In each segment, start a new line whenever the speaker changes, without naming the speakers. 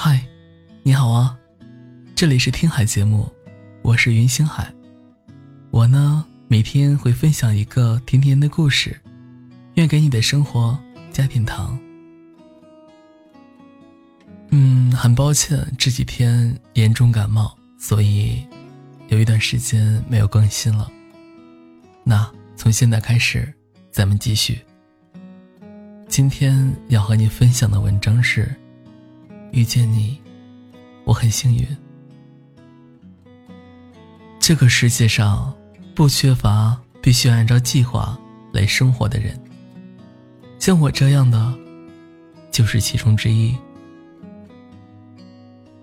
嗨，你好啊，这里是听海节目，我是云星海。我呢，每天会分享一个甜甜的故事，愿给你的生活加点糖。嗯，很抱歉这几天严重感冒，所以有一段时间没有更新了。那从现在开始，咱们继续。今天要和你分享的文章是：遇见你，我很幸运。这个世界上不缺乏必须按照计划来生活的人，像我这样的，就是其中之一。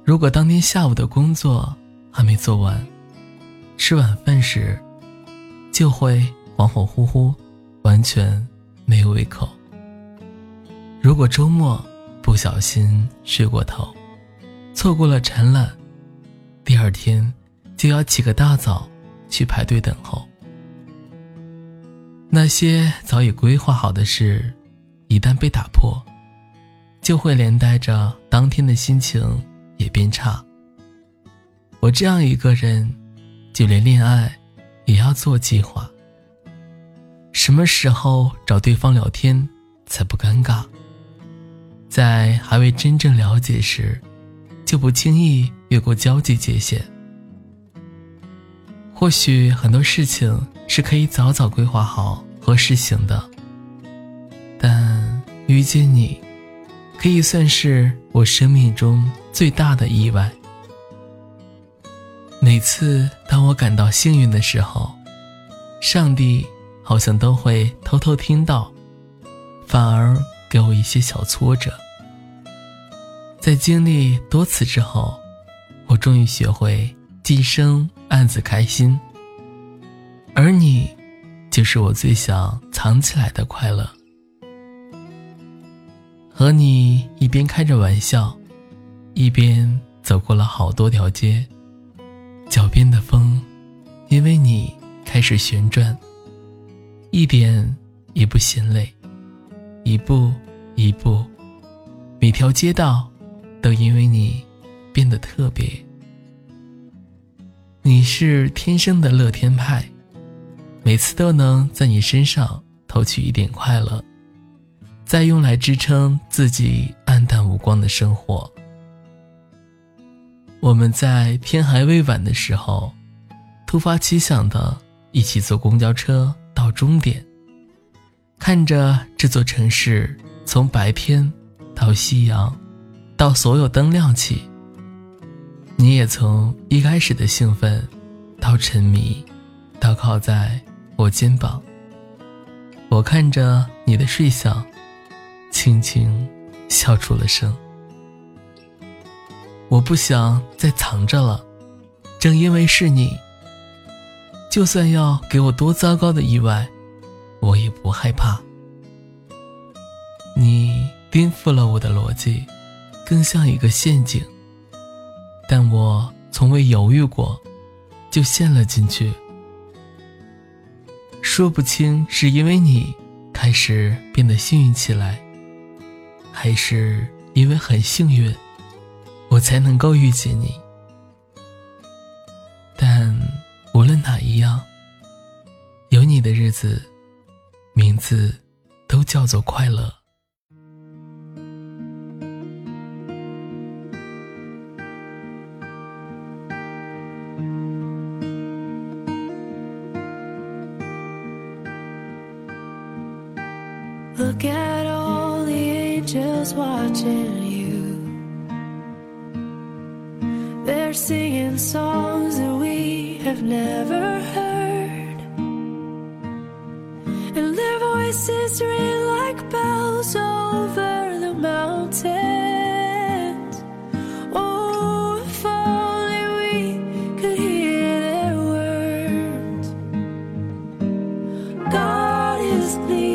如果当天下午的工作还没做完，吃晚饭时就会恍恍惚惚，完全没有胃口。如果周末不小心睡过头，错过了展览，第二天就要起个大早去排队等候。那些早已规划好的事，一旦被打破，就会连带着当天的心情。也变差。我这样一个人，就连恋爱也要做计划。什么时候找对方聊天才不尴尬？在还未真正了解时，就不轻易越过交际界限。或许很多事情是可以早早规划好和实行的，但遇见你。可以算是我生命中最大的意外。每次当我感到幸运的时候，上帝好像都会偷偷听到，反而给我一些小挫折。在经历多次之后，我终于学会既生暗自开心，而你，就是我最想藏起来的快乐。和你一边开着玩笑，一边走过了好多条街。脚边的风，因为你开始旋转，一点也不嫌累。一步一步，每条街道都因为你变得特别。你是天生的乐天派，每次都能在你身上偷取一点快乐。再用来支撑自己暗淡无光的生活。我们在天还未晚的时候，突发奇想的一起坐公交车到终点，看着这座城市从白天到夕阳，到所有灯亮起。你也从一开始的兴奋，到沉迷，到靠在我肩膀。我看着你的睡相。轻轻笑出了声。我不想再藏着了，正因为是你，就算要给我多糟糕的意外，我也不害怕。你颠覆了我的逻辑，更像一个陷阱，但我从未犹豫过，就陷了进去。说不清是因为你开始变得幸运起来。还是因为很幸运，我才能够遇见你。但无论哪一样，有你的日子，名字都叫做快乐。
Look at all the angels watching you. They're singing songs that we have never heard. voices ring like bells over the mountains. Oh, if only we could hear their words. God is the